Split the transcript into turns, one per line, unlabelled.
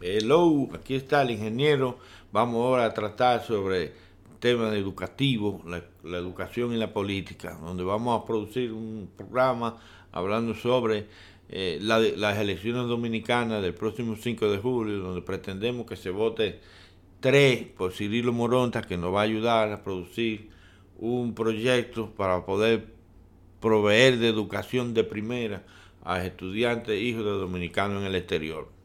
Hello, aquí está el ingeniero. Vamos ahora a tratar sobre temas educativos, la, la, educación y la política, donde vamos a producir un programa hablando sobre eh, la, las elecciones dominicanas del próximo 5 de julio, donde pretendemos que se vote tres por Cirilo Moronta, que nos va a ayudar a producir un proyecto para poder proveer de educación de primera a estudiantes e hijos de dominicanos en el exterior.